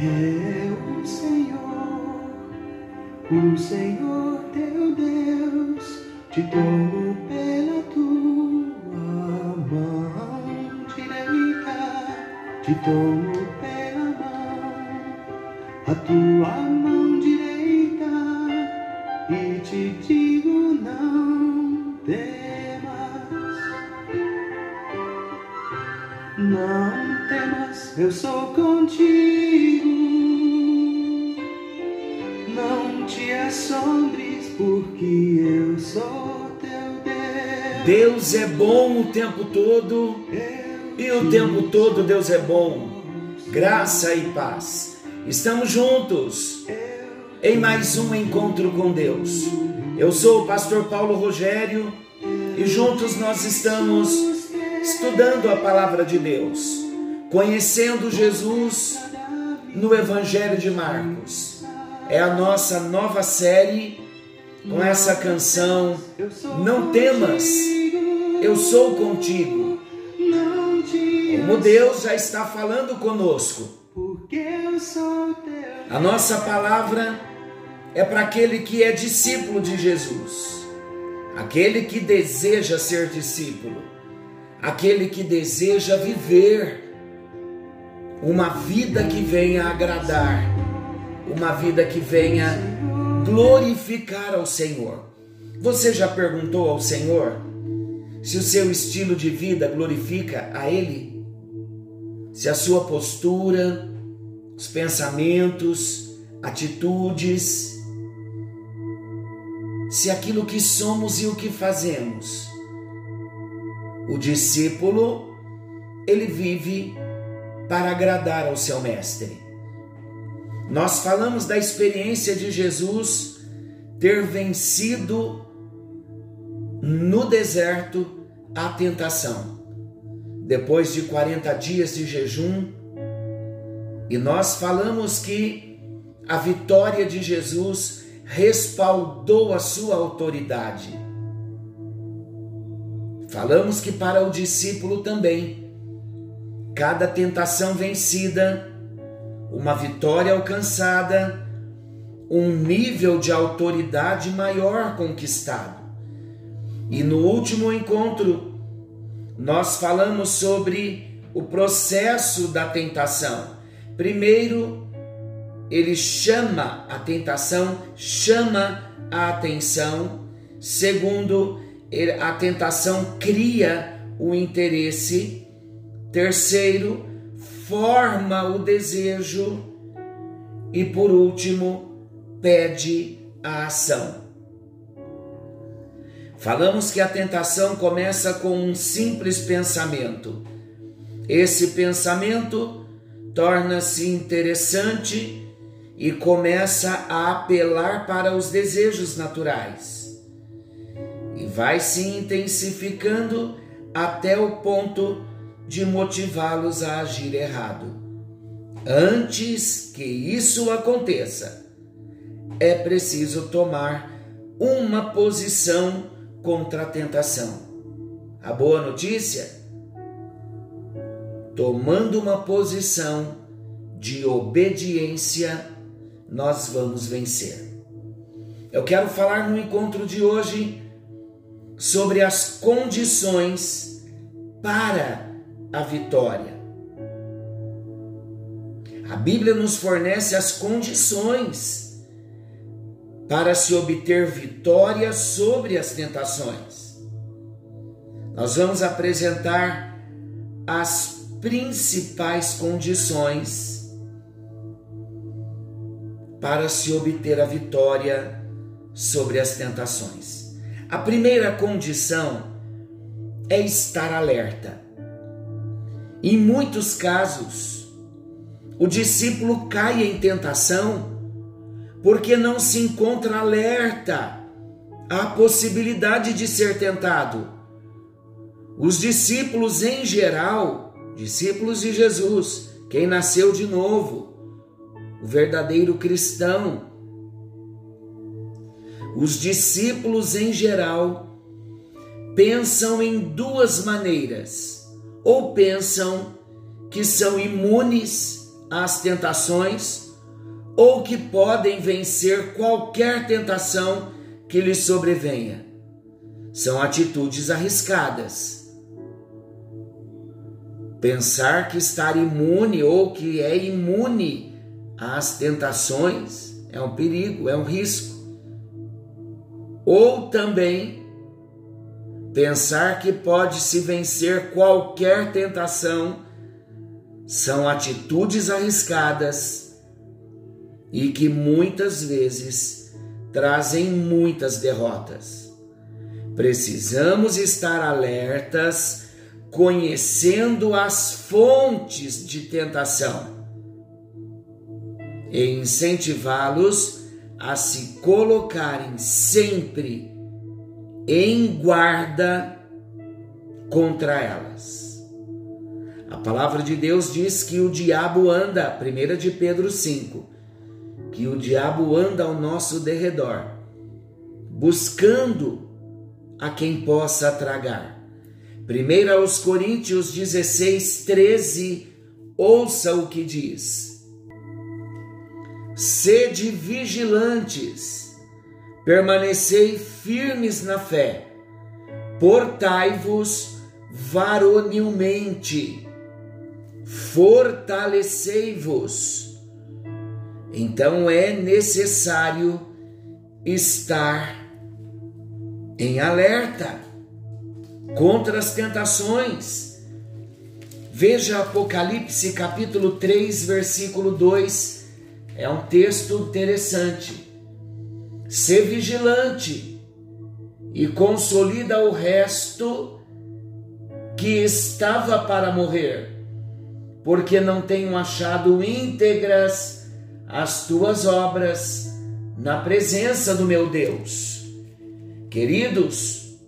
é o Senhor, o Senhor teu Deus, te tomo pela tua mão direita, te tomo pela mão, a tua mão direita, e te digo não temas, não temas, eu sou contigo. Porque eu sou teu Deus. Deus é bom o tempo todo e o tempo todo Deus é bom. Graça e paz. Estamos juntos em mais um encontro com Deus. Eu sou o pastor Paulo Rogério e juntos nós estamos estudando a palavra de Deus, conhecendo Jesus no Evangelho de Marcos. É a nossa nova série com essa canção Não temas, eu sou contigo. Como Deus já está falando conosco. A nossa palavra é para aquele que é discípulo de Jesus, aquele que deseja ser discípulo, aquele que deseja viver uma vida que venha agradar, uma vida que venha glorificar ao Senhor. Você já perguntou ao Senhor se o seu estilo de vida glorifica a Ele? Se a sua postura, os pensamentos, atitudes, se aquilo que somos e o que fazemos. O discípulo, ele vive para agradar ao seu mestre. Nós falamos da experiência de Jesus ter vencido no deserto a tentação. Depois de 40 dias de jejum, e nós falamos que a vitória de Jesus respaldou a sua autoridade. Falamos que para o discípulo também, cada tentação vencida, uma vitória alcançada, um nível de autoridade maior conquistado. E no último encontro, nós falamos sobre o processo da tentação. Primeiro, ele chama a tentação, chama a atenção. Segundo, a tentação cria o interesse. Terceiro, forma o desejo. E por último, pede a ação. Falamos que a tentação começa com um simples pensamento. Esse pensamento torna-se interessante e começa a apelar para os desejos naturais. E vai se intensificando até o ponto de motivá-los a agir errado. Antes que isso aconteça, é preciso tomar uma posição contra a tentação. A boa notícia? Tomando uma posição de obediência, nós vamos vencer. Eu quero falar no encontro de hoje sobre as condições para a vitória. A Bíblia nos fornece as condições para se obter vitória sobre as tentações. Nós vamos apresentar as principais condições para se obter a vitória sobre as tentações. A primeira condição é estar alerta. Em muitos casos, o discípulo cai em tentação porque não se encontra alerta à possibilidade de ser tentado. Os discípulos em geral, discípulos de Jesus, quem nasceu de novo, o verdadeiro cristão, os discípulos em geral pensam em duas maneiras, ou pensam que são imunes às tentações ou que podem vencer qualquer tentação que lhes sobrevenha. São atitudes arriscadas. Pensar que estar imune ou que é imune às tentações é um perigo, é um risco. Ou também pensar que pode se vencer qualquer tentação são atitudes arriscadas e que muitas vezes trazem muitas derrotas. Precisamos estar alertas, conhecendo as fontes de tentação e incentivá-los a se colocarem sempre em guarda contra elas. A palavra de Deus diz que o diabo anda, 1 de Pedro 5, que o diabo anda ao nosso derredor, buscando a quem possa tragar. 1 aos Coríntios 16, 13, ouça o que diz. Sede vigilantes, permanecei firmes na fé, portai-vos varonilmente fortalecei-vos. Então é necessário estar em alerta contra as tentações. Veja Apocalipse capítulo 3, versículo 2. É um texto interessante. Ser vigilante e consolida o resto que estava para morrer porque não tenho achado íntegras as tuas obras na presença do meu Deus. Queridos,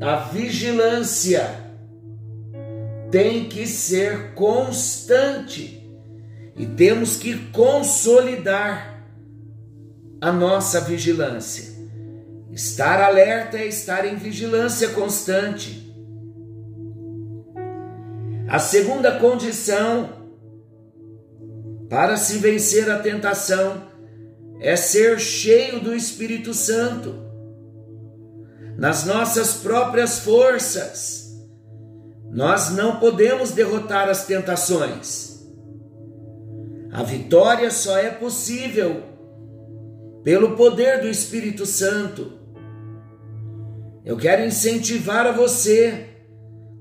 a vigilância tem que ser constante e temos que consolidar a nossa vigilância. Estar alerta é estar em vigilância constante. A segunda condição para se vencer a tentação é ser cheio do Espírito Santo. Nas nossas próprias forças, nós não podemos derrotar as tentações. A vitória só é possível pelo poder do Espírito Santo. Eu quero incentivar a você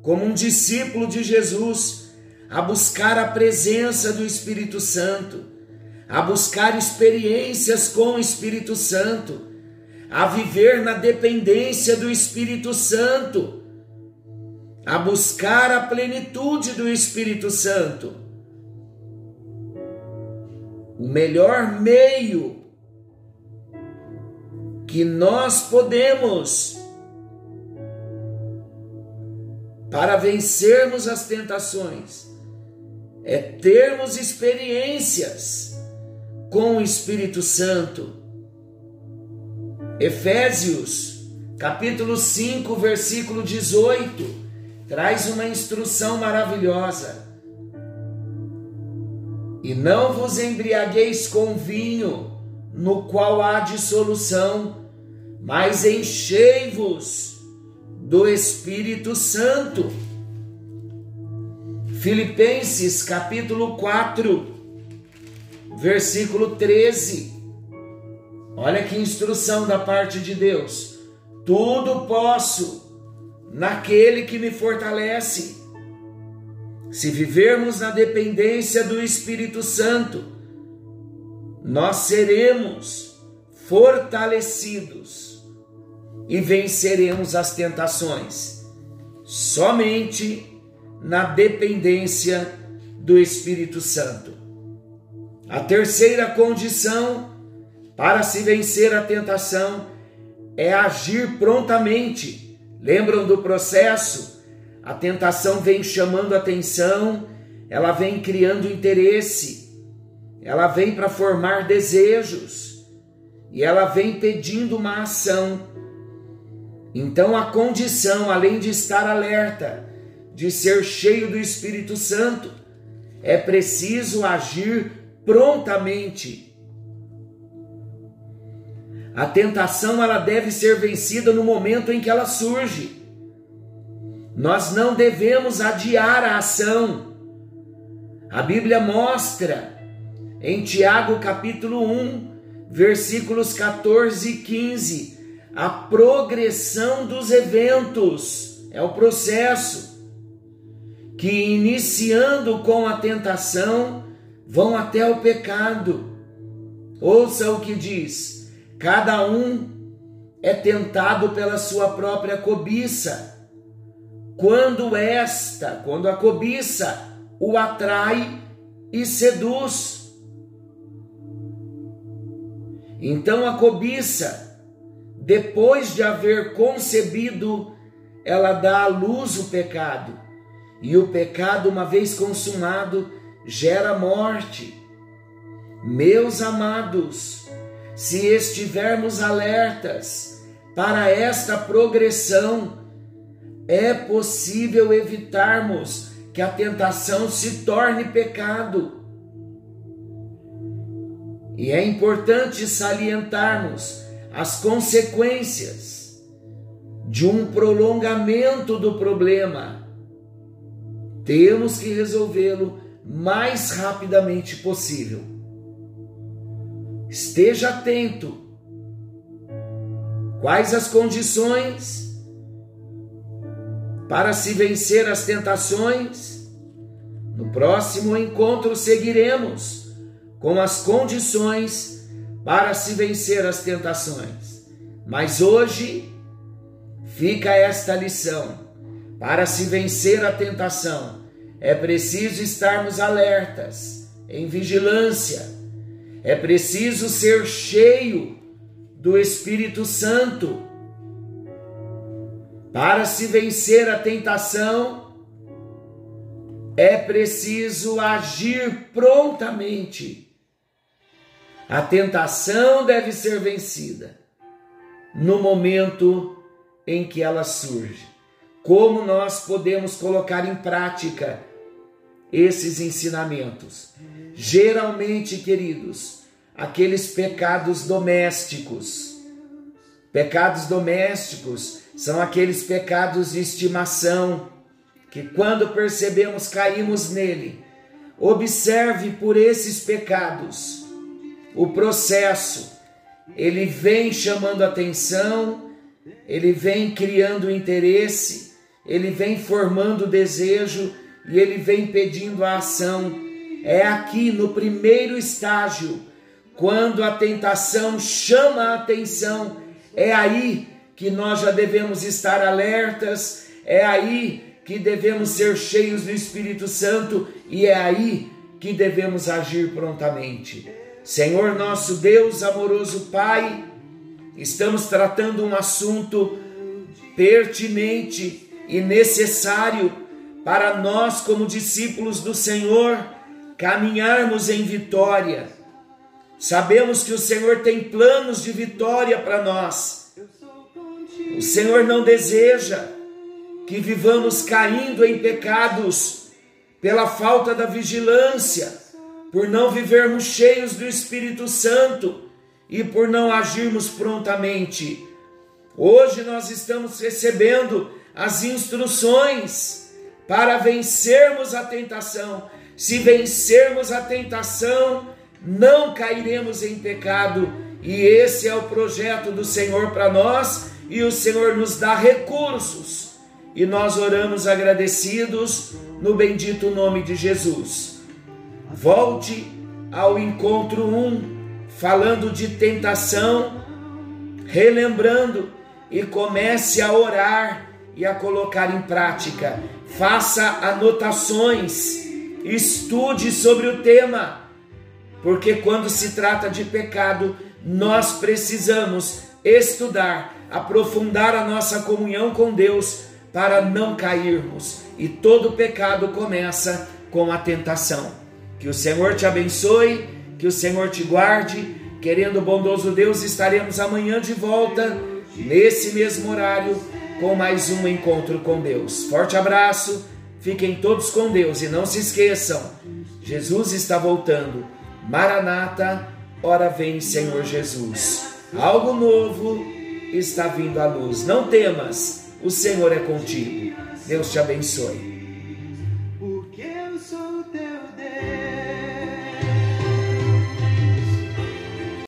como um discípulo de Jesus, a buscar a presença do Espírito Santo, a buscar experiências com o Espírito Santo, a viver na dependência do Espírito Santo, a buscar a plenitude do Espírito Santo. O melhor meio que nós podemos para vencermos as tentações é termos experiências com o Espírito Santo. Efésios, capítulo 5, versículo 18, traz uma instrução maravilhosa. E não vos embriagueis com vinho, no qual há dissolução, mas enchei-vos do Espírito Santo. Filipenses capítulo 4, versículo 13. Olha que instrução da parte de Deus. Tudo posso naquele que me fortalece. Se vivermos na dependência do Espírito Santo, nós seremos fortalecidos e venceremos as tentações somente na dependência do Espírito Santo. A terceira condição para se vencer a tentação é agir prontamente. Lembram do processo? A tentação vem chamando atenção, ela vem criando interesse, ela vem para formar desejos e ela vem pedindo uma ação. Então, a condição, além de estar alerta, de ser cheio do Espírito Santo, é preciso agir prontamente. A tentação ela deve ser vencida no momento em que ela surge. Nós não devemos adiar a ação. A Bíblia mostra em Tiago capítulo 1, versículos 14 e 15, a progressão dos eventos, é o processo que iniciando com a tentação vão até o pecado. Ouça o que diz: cada um é tentado pela sua própria cobiça. Quando esta, quando a cobiça o atrai e seduz. Então a cobiça, depois de haver concebido, ela dá à luz o pecado. E o pecado, uma vez consumado, gera morte. Meus amados, se estivermos alertas para esta progressão, é possível evitarmos que a tentação se torne pecado. E é importante salientarmos as consequências de um prolongamento do problema. Temos que resolvê-lo mais rapidamente possível. Esteja atento. Quais as condições para se vencer as tentações? No próximo encontro seguiremos com as condições para se vencer as tentações. Mas hoje fica esta lição: para se vencer a tentação, é preciso estarmos alertas, em vigilância. É preciso ser cheio do Espírito Santo. Para se vencer a tentação, é preciso agir prontamente. A tentação deve ser vencida no momento em que ela surge. Como nós podemos colocar em prática esses ensinamentos? Geralmente, queridos, aqueles pecados domésticos. Pecados domésticos são aqueles pecados de estimação que, quando percebemos, caímos nele. Observe por esses pecados o processo. Ele vem chamando atenção, ele vem criando interesse, ele vem formando desejo e ele vem pedindo a ação. É aqui no primeiro estágio, quando a tentação chama a atenção, é aí que nós já devemos estar alertas, é aí que devemos ser cheios do Espírito Santo e é aí que devemos agir prontamente. Senhor nosso Deus, amoroso Pai, estamos tratando um assunto pertinente e necessário para nós, como discípulos do Senhor, caminharmos em vitória. Sabemos que o Senhor tem planos de vitória para nós. O Senhor não deseja que vivamos caindo em pecados pela falta da vigilância, por não vivermos cheios do Espírito Santo e por não agirmos prontamente. Hoje nós estamos recebendo as instruções para vencermos a tentação. Se vencermos a tentação, não cairemos em pecado. E esse é o projeto do Senhor para nós, e o Senhor nos dá recursos. E nós oramos agradecidos no bendito nome de Jesus. Volte ao encontro 1, um, falando de tentação, relembrando e comece a orar e a colocar em prática. Faça anotações, estude sobre o tema, porque quando se trata de pecado, nós precisamos estudar, aprofundar a nossa comunhão com Deus para não cairmos. E todo pecado começa com a tentação. Que o Senhor te abençoe, que o Senhor te guarde. Querendo o bondoso Deus, estaremos amanhã de volta, nesse mesmo horário com mais um encontro com Deus. Forte abraço, Fiquem todos com Deus e não se esqueçam: Jesus está voltando. Maranata, ora vem, Senhor Jesus. Algo novo está vindo à luz. Não temas, o Senhor é contigo. Deus te abençoe.